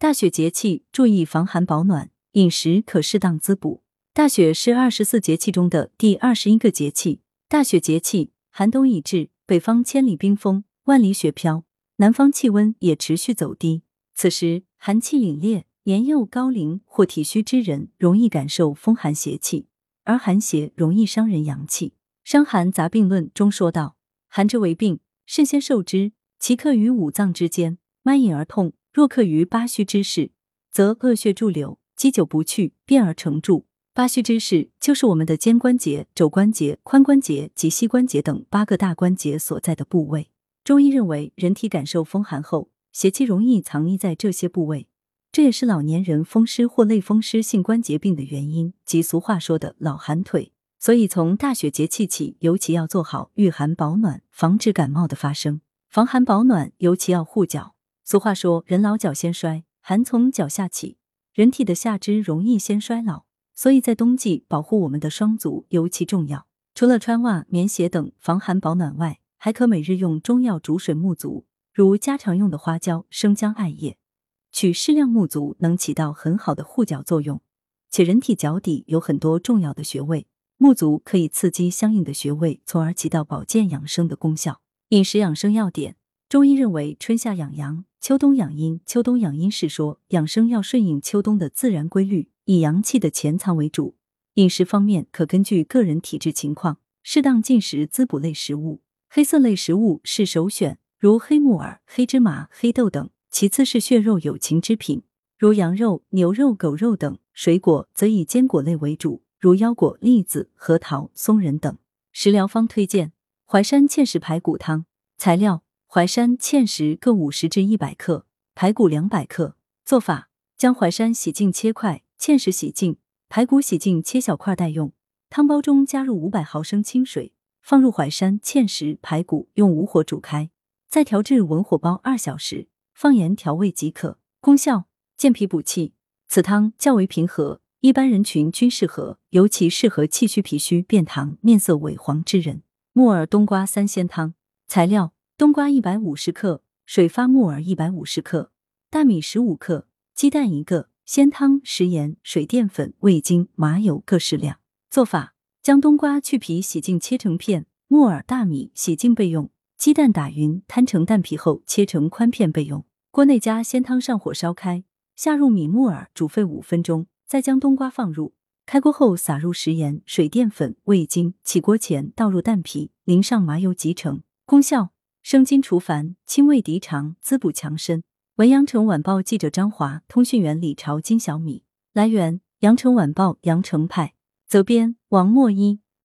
大雪节气注意防寒保暖，饮食可适当滋补。大雪是二十四节气中的第二十一个节气。大雪节气，寒冬已至，北方千里冰封，万里雪飘，南方气温也持续走低。此时寒气凛冽，年幼高龄或体虚之人容易感受风寒邪气，而寒邪容易伤人阳气。《伤寒杂病论》中说道：“寒之为病，肾先受之，其克于五脏之间，脉隐而痛；若克于八虚之室，则恶血驻留，积久不去，变而成柱。”八虚之室就是我们的肩关节、肘关节、髋关节及膝关节等八个大关节所在的部位。中医认为，人体感受风寒后，邪气容易藏匿在这些部位，这也是老年人风湿或类风湿性关节病的原因，即俗话说的老寒腿。所以，从大雪节气起，尤其要做好御寒保暖，防止感冒的发生。防寒保暖，尤其要护脚。俗话说，人老脚先衰，寒从脚下起，人体的下肢容易先衰老。所以在冬季保护我们的双足尤其重要。除了穿袜、棉鞋等防寒保暖外，还可每日用中药煮水沐足，如家常用的花椒、生姜、艾叶，取适量沐足，能起到很好的护脚作用。且人体脚底有很多重要的穴位，沐足可以刺激相应的穴位，从而起到保健养生的功效。饮食养生要点：中医认为，春夏养阳，秋冬养阴。秋冬养阴是说养生要顺应秋冬的自然规律。以阳气的潜藏为主，饮食方面可根据个人体质情况，适当进食滋补类食物。黑色类食物是首选，如黑木耳、黑芝麻、黑豆等；其次是血肉有情之品，如羊肉、牛肉、狗肉等。水果则以坚果类为主，如腰果、栗子、核桃、松仁等。食疗方推荐：淮山芡实排骨汤。材料：淮山、芡实各五十至一百克，排骨两百克。做法：将淮山洗净切块。芡实洗净，排骨洗净切小块待用。汤包中加入五百毫升清水，放入淮山、芡实、排骨，用武火煮开，再调至文火煲二小时，放盐调味即可。功效：健脾补气。此汤较为平和，一般人群均适合，尤其适合气虚、脾虚、便溏、面色萎黄之人。木耳冬瓜三鲜汤。材料：冬瓜一百五十克，水发木耳一百五十克，大米十五克，鸡蛋一个。鲜汤、食盐、水淀粉、味精、麻油各适量。做法：将冬瓜去皮、洗净切成片；木耳、大米洗净备用；鸡蛋打匀摊成蛋皮后切成宽片备用。锅内加鲜汤，上火烧开，下入米、木耳，煮沸五分钟，再将冬瓜放入。开锅后撒入食盐、水淀粉、味精，起锅前倒入蛋皮，淋上麻油即成。功效：生津除烦、清胃涤肠、滋补强身。文阳城晚报记者张华，通讯员李朝金小米。来源：阳城晚报阳城派。责编：王墨一。